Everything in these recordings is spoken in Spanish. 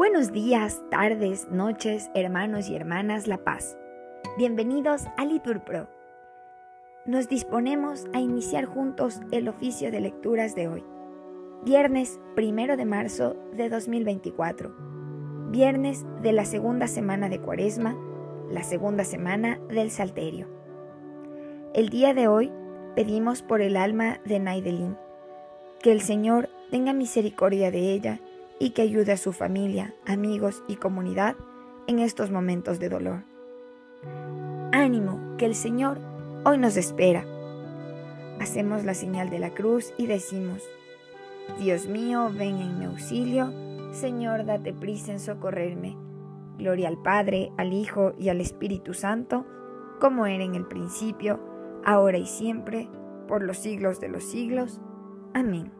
Buenos días, tardes, noches, hermanos y hermanas La Paz. Bienvenidos a Litur Pro. Nos disponemos a iniciar juntos el oficio de lecturas de hoy. Viernes 1 de marzo de 2024. Viernes de la segunda semana de Cuaresma, la segunda semana del Salterio. El día de hoy pedimos por el alma de Naidelin, que el Señor tenga misericordia de ella y que ayude a su familia, amigos y comunidad en estos momentos de dolor. Ánimo, que el Señor hoy nos espera. Hacemos la señal de la cruz y decimos, Dios mío, ven en mi auxilio, Señor, date prisa en socorrerme. Gloria al Padre, al Hijo y al Espíritu Santo, como era en el principio, ahora y siempre, por los siglos de los siglos. Amén.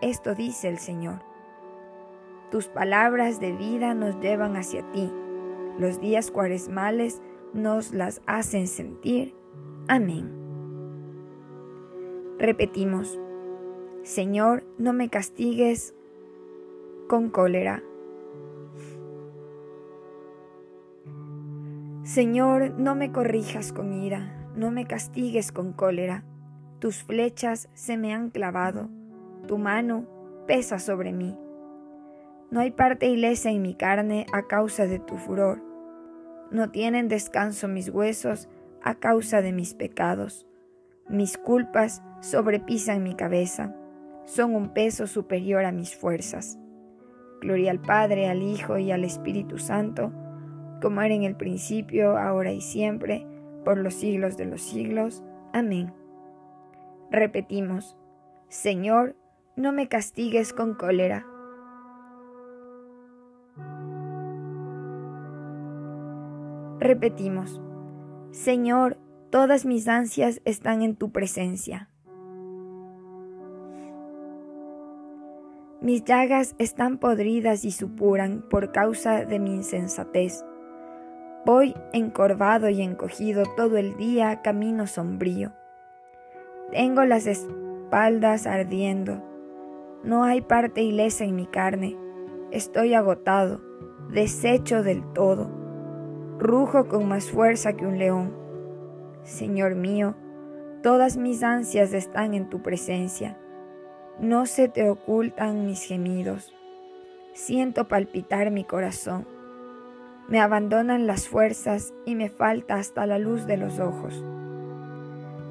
esto dice el Señor. Tus palabras de vida nos llevan hacia ti. Los días cuaresmales nos las hacen sentir. Amén. Repetimos, Señor, no me castigues con cólera. Señor, no me corrijas con ira, no me castigues con cólera. Tus flechas se me han clavado tu mano pesa sobre mí. No hay parte ilesa en mi carne a causa de tu furor. No tienen descanso mis huesos a causa de mis pecados. Mis culpas sobrepisan mi cabeza, son un peso superior a mis fuerzas. Gloria al Padre, al Hijo y al Espíritu Santo, como era en el principio, ahora y siempre, por los siglos de los siglos. Amén. Repetimos, Señor, no me castigues con cólera. Repetimos, Señor, todas mis ansias están en tu presencia. Mis llagas están podridas y supuran por causa de mi insensatez. Voy encorvado y encogido todo el día camino sombrío. Tengo las espaldas ardiendo no hay parte ilesa en mi carne. Estoy agotado, deshecho del todo. Rujo con más fuerza que un león. Señor mío, todas mis ansias están en tu presencia. No se te ocultan mis gemidos. Siento palpitar mi corazón. Me abandonan las fuerzas y me falta hasta la luz de los ojos.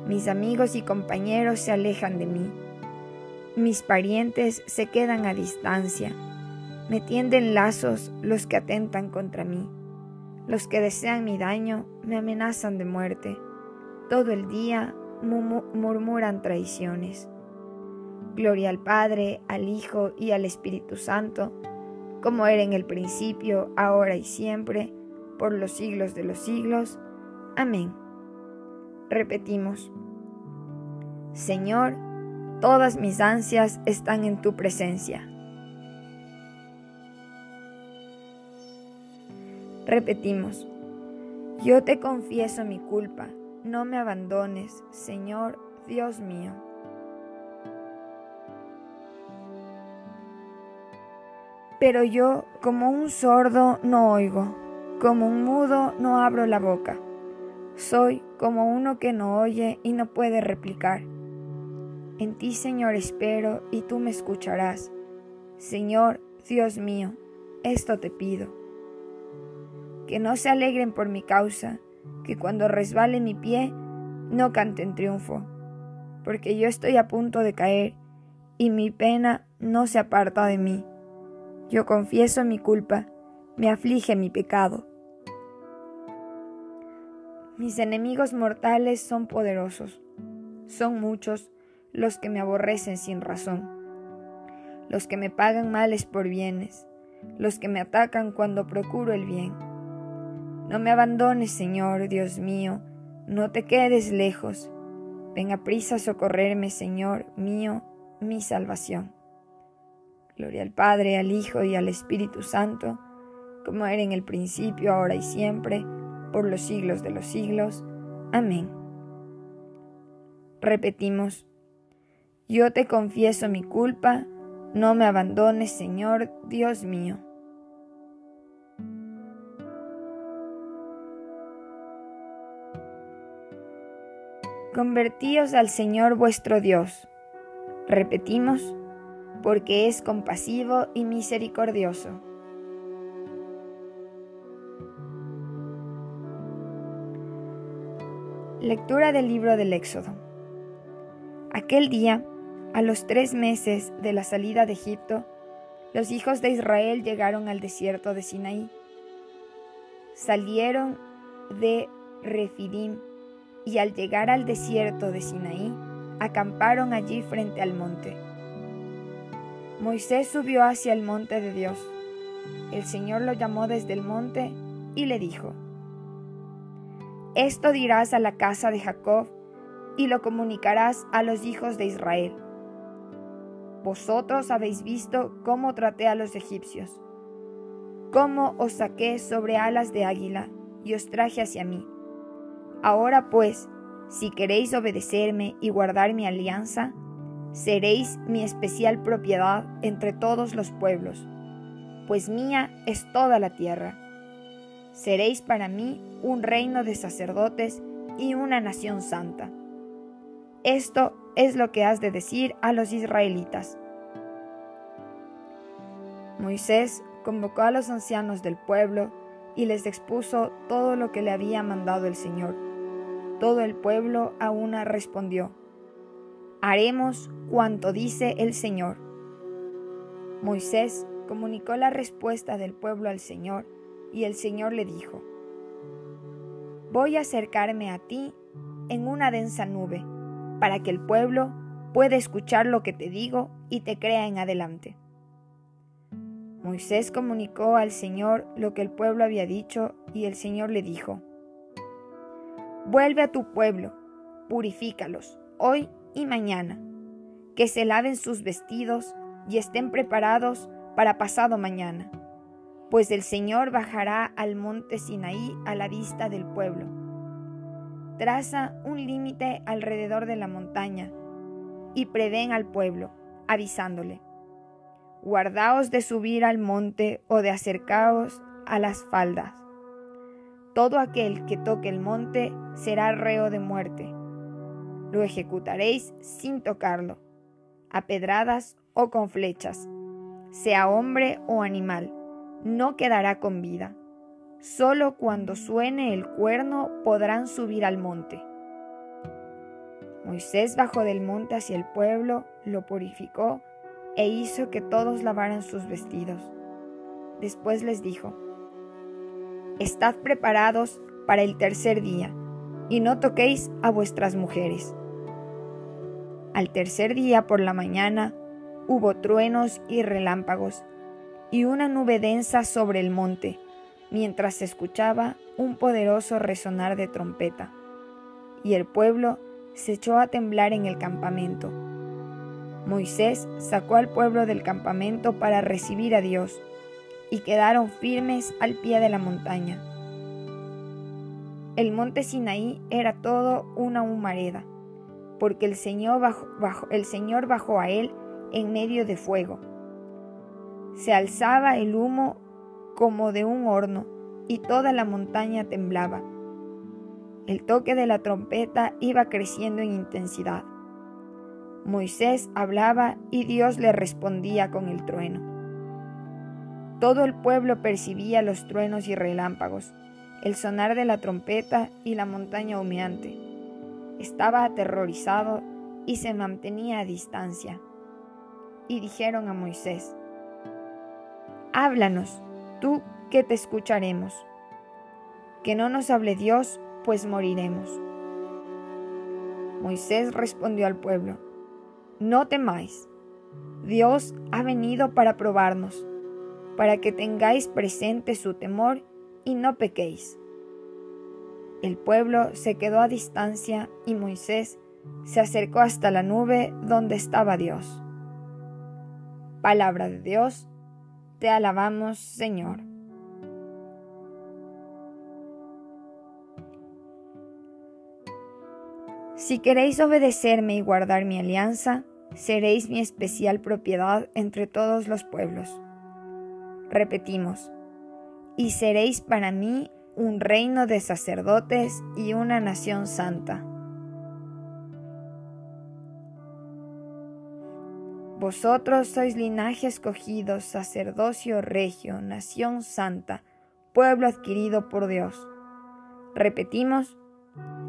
Mis amigos y compañeros se alejan de mí mis parientes se quedan a distancia. Me tienden lazos los que atentan contra mí. Los que desean mi daño me amenazan de muerte. Todo el día murmuran traiciones. Gloria al Padre, al Hijo y al Espíritu Santo, como era en el principio, ahora y siempre, por los siglos de los siglos. Amén. Repetimos. Señor, Todas mis ansias están en tu presencia. Repetimos, yo te confieso mi culpa, no me abandones, Señor Dios mío. Pero yo, como un sordo, no oigo, como un mudo, no abro la boca. Soy como uno que no oye y no puede replicar. En ti, Señor, espero y tú me escucharás. Señor, Dios mío, esto te pido. Que no se alegren por mi causa, que cuando resbale mi pie, no canten triunfo, porque yo estoy a punto de caer y mi pena no se aparta de mí. Yo confieso mi culpa, me aflige mi pecado. Mis enemigos mortales son poderosos, son muchos, los que me aborrecen sin razón, los que me pagan males por bienes, los que me atacan cuando procuro el bien. No me abandones, Señor, Dios mío, no te quedes lejos. Ven prisa a socorrerme, Señor mío, mi salvación. Gloria al Padre, al Hijo y al Espíritu Santo, como era en el principio, ahora y siempre, por los siglos de los siglos. Amén. Repetimos, yo te confieso mi culpa, no me abandones, Señor, Dios mío. Convertíos al Señor vuestro Dios. Repetimos, porque es compasivo y misericordioso. Lectura del libro del Éxodo. Aquel día, a los tres meses de la salida de Egipto, los hijos de Israel llegaron al desierto de Sinaí. Salieron de Refidim y al llegar al desierto de Sinaí, acamparon allí frente al monte. Moisés subió hacia el monte de Dios. El Señor lo llamó desde el monte y le dijo, Esto dirás a la casa de Jacob y lo comunicarás a los hijos de Israel. Vosotros habéis visto cómo traté a los egipcios, cómo os saqué sobre alas de águila y os traje hacia mí. Ahora pues, si queréis obedecerme y guardar mi alianza, seréis mi especial propiedad entre todos los pueblos, pues mía es toda la tierra. Seréis para mí un reino de sacerdotes y una nación santa. Esto es lo que has de decir a los israelitas. Moisés convocó a los ancianos del pueblo y les expuso todo lo que le había mandado el Señor. Todo el pueblo a una respondió, haremos cuanto dice el Señor. Moisés comunicó la respuesta del pueblo al Señor y el Señor le dijo, Voy a acercarme a ti en una densa nube para que el pueblo pueda escuchar lo que te digo y te crea en adelante. Moisés comunicó al Señor lo que el pueblo había dicho y el Señor le dijo, Vuelve a tu pueblo, purifícalos, hoy y mañana, que se laven sus vestidos y estén preparados para pasado mañana, pues el Señor bajará al monte Sinaí a la vista del pueblo traza un límite alrededor de la montaña y prevén al pueblo, avisándole, guardaos de subir al monte o de acercaos a las faldas. Todo aquel que toque el monte será reo de muerte. Lo ejecutaréis sin tocarlo, a pedradas o con flechas, sea hombre o animal, no quedará con vida. Solo cuando suene el cuerno podrán subir al monte. Moisés bajó del monte hacia el pueblo, lo purificó e hizo que todos lavaran sus vestidos. Después les dijo, Estad preparados para el tercer día, y no toquéis a vuestras mujeres. Al tercer día por la mañana hubo truenos y relámpagos, y una nube densa sobre el monte, mientras se escuchaba un poderoso resonar de trompeta, y el pueblo se echó a temblar en el campamento. Moisés sacó al pueblo del campamento para recibir a Dios, y quedaron firmes al pie de la montaña. El monte Sinaí era todo una humareda, porque el Señor bajó, el Señor bajó a él en medio de fuego. Se alzaba el humo como de un horno, y toda la montaña temblaba. El toque de la trompeta iba creciendo en intensidad. Moisés hablaba y Dios le respondía con el trueno. Todo el pueblo percibía los truenos y relámpagos, el sonar de la trompeta y la montaña humeante. Estaba aterrorizado y se mantenía a distancia. Y dijeron a Moisés, Háblanos, tú que te escucharemos. Que no nos hable Dios, pues moriremos. Moisés respondió al pueblo, No temáis, Dios ha venido para probarnos, para que tengáis presente su temor y no pequéis. El pueblo se quedó a distancia y Moisés se acercó hasta la nube donde estaba Dios. Palabra de Dios, te alabamos Señor. Si queréis obedecerme y guardar mi alianza, seréis mi especial propiedad entre todos los pueblos. Repetimos, y seréis para mí un reino de sacerdotes y una nación santa. Vosotros sois linaje escogido, sacerdocio regio, nación santa, pueblo adquirido por Dios. Repetimos,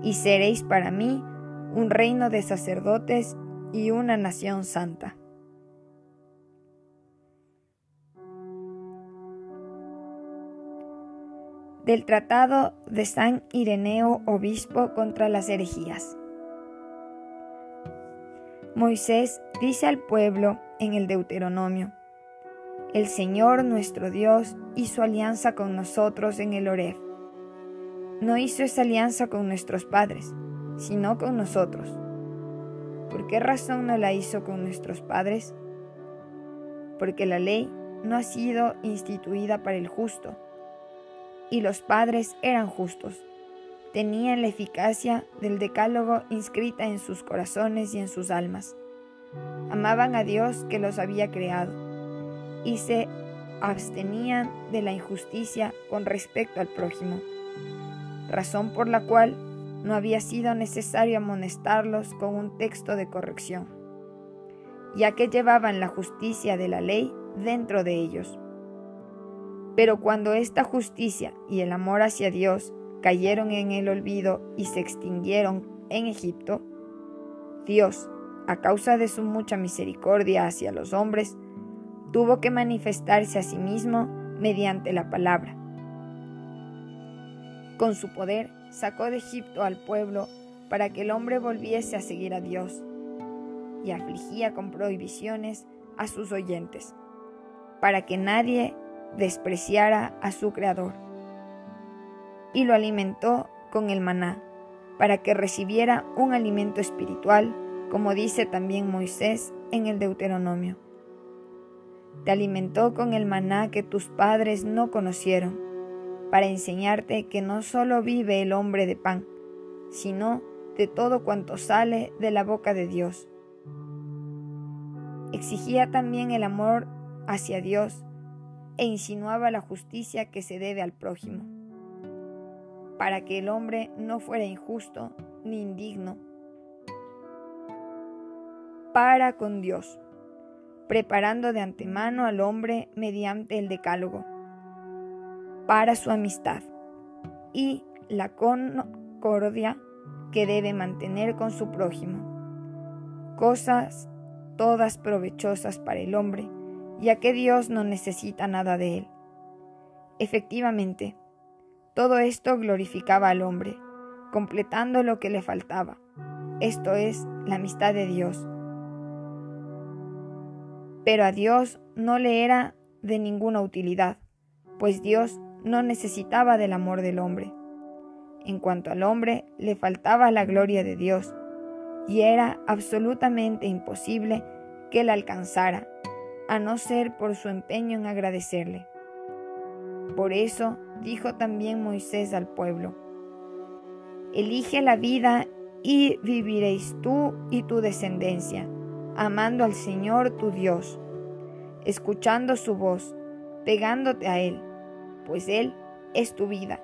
y seréis para mí un reino de sacerdotes y una nación santa. Del Tratado de San Ireneo, obispo contra las herejías. Moisés dice al pueblo en el Deuteronomio, El Señor nuestro Dios hizo alianza con nosotros en el Oreb. No hizo esa alianza con nuestros padres, sino con nosotros. ¿Por qué razón no la hizo con nuestros padres? Porque la ley no ha sido instituida para el justo, y los padres eran justos, tenían la eficacia del decálogo inscrita en sus corazones y en sus almas. Amaban a Dios que los había creado, y se abstenían de la injusticia con respecto al prójimo, razón por la cual no había sido necesario amonestarlos con un texto de corrección, ya que llevaban la justicia de la ley dentro de ellos. Pero cuando esta justicia y el amor hacia Dios cayeron en el olvido y se extinguieron en Egipto, Dios, a causa de su mucha misericordia hacia los hombres, tuvo que manifestarse a sí mismo mediante la palabra. Con su poder sacó de Egipto al pueblo para que el hombre volviese a seguir a Dios, y afligía con prohibiciones a sus oyentes, para que nadie despreciara a su Creador. Y lo alimentó con el maná, para que recibiera un alimento espiritual, como dice también Moisés en el Deuteronomio. Te alimentó con el maná que tus padres no conocieron, para enseñarte que no solo vive el hombre de pan, sino de todo cuanto sale de la boca de Dios. Exigía también el amor hacia Dios e insinuaba la justicia que se debe al prójimo, para que el hombre no fuera injusto ni indigno para con Dios, preparando de antemano al hombre mediante el decálogo, para su amistad y la concordia que debe mantener con su prójimo, cosas todas provechosas para el hombre, ya que Dios no necesita nada de él. Efectivamente, todo esto glorificaba al hombre, completando lo que le faltaba, esto es, la amistad de Dios. Pero a Dios no le era de ninguna utilidad, pues Dios no necesitaba del amor del hombre. En cuanto al hombre, le faltaba la gloria de Dios, y era absolutamente imposible que la alcanzara a no ser por su empeño en agradecerle. Por eso dijo también Moisés al pueblo, Elige la vida y viviréis tú y tu descendencia, amando al Señor tu Dios, escuchando su voz, pegándote a Él, pues Él es tu vida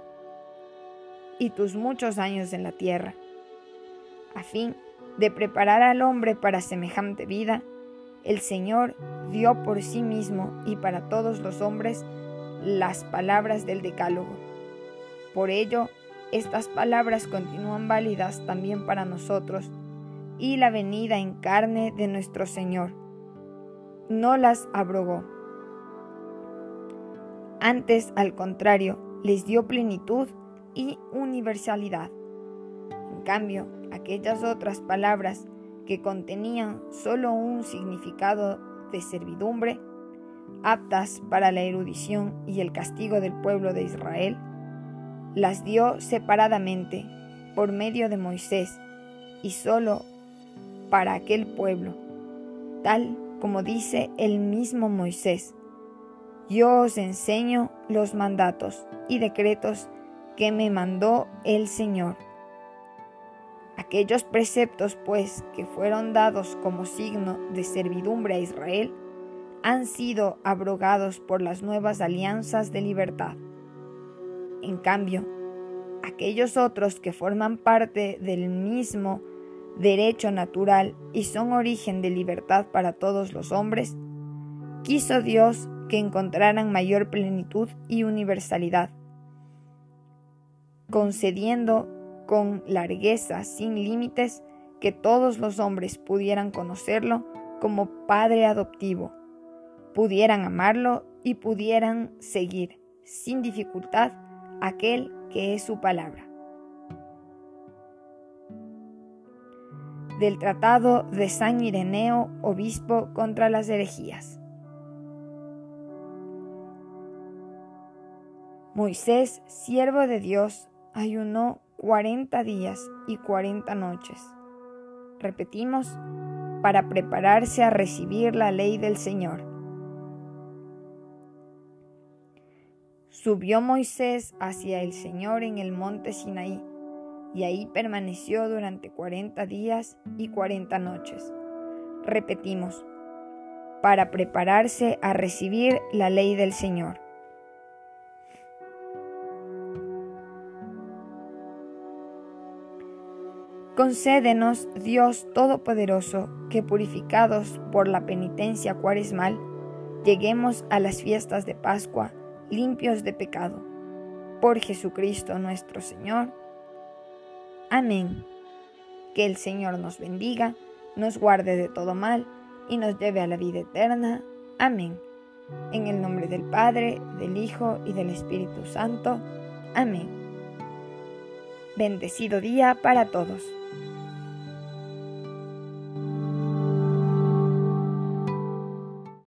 y tus muchos años en la tierra, a fin de preparar al hombre para semejante vida el Señor dio por sí mismo y para todos los hombres las palabras del Decálogo. Por ello, estas palabras continúan válidas también para nosotros y la venida en carne de nuestro Señor. No las abrogó. Antes, al contrario, les dio plenitud y universalidad. En cambio, aquellas otras palabras que contenían solo un significado de servidumbre, aptas para la erudición y el castigo del pueblo de Israel, las dio separadamente por medio de Moisés y solo para aquel pueblo, tal como dice el mismo Moisés. Yo os enseño los mandatos y decretos que me mandó el Señor. Aquellos preceptos, pues, que fueron dados como signo de servidumbre a Israel, han sido abrogados por las nuevas alianzas de libertad. En cambio, aquellos otros que forman parte del mismo derecho natural y son origen de libertad para todos los hombres, quiso Dios que encontraran mayor plenitud y universalidad, concediendo con largueza sin límites que todos los hombres pudieran conocerlo como Padre adoptivo, pudieran amarlo y pudieran seguir sin dificultad aquel que es su palabra. Del Tratado de San Ireneo, Obispo contra las herejías. Moisés, siervo de Dios, ayunó cuarenta días y cuarenta noches. Repetimos, para prepararse a recibir la ley del Señor. Subió Moisés hacia el Señor en el monte Sinaí, y ahí permaneció durante cuarenta días y cuarenta noches. Repetimos, para prepararse a recibir la ley del Señor. Concédenos, Dios Todopoderoso, que purificados por la penitencia cuaresmal, lleguemos a las fiestas de Pascua limpios de pecado. Por Jesucristo nuestro Señor. Amén. Que el Señor nos bendiga, nos guarde de todo mal y nos lleve a la vida eterna. Amén. En el nombre del Padre, del Hijo y del Espíritu Santo. Amén. Bendecido día para todos.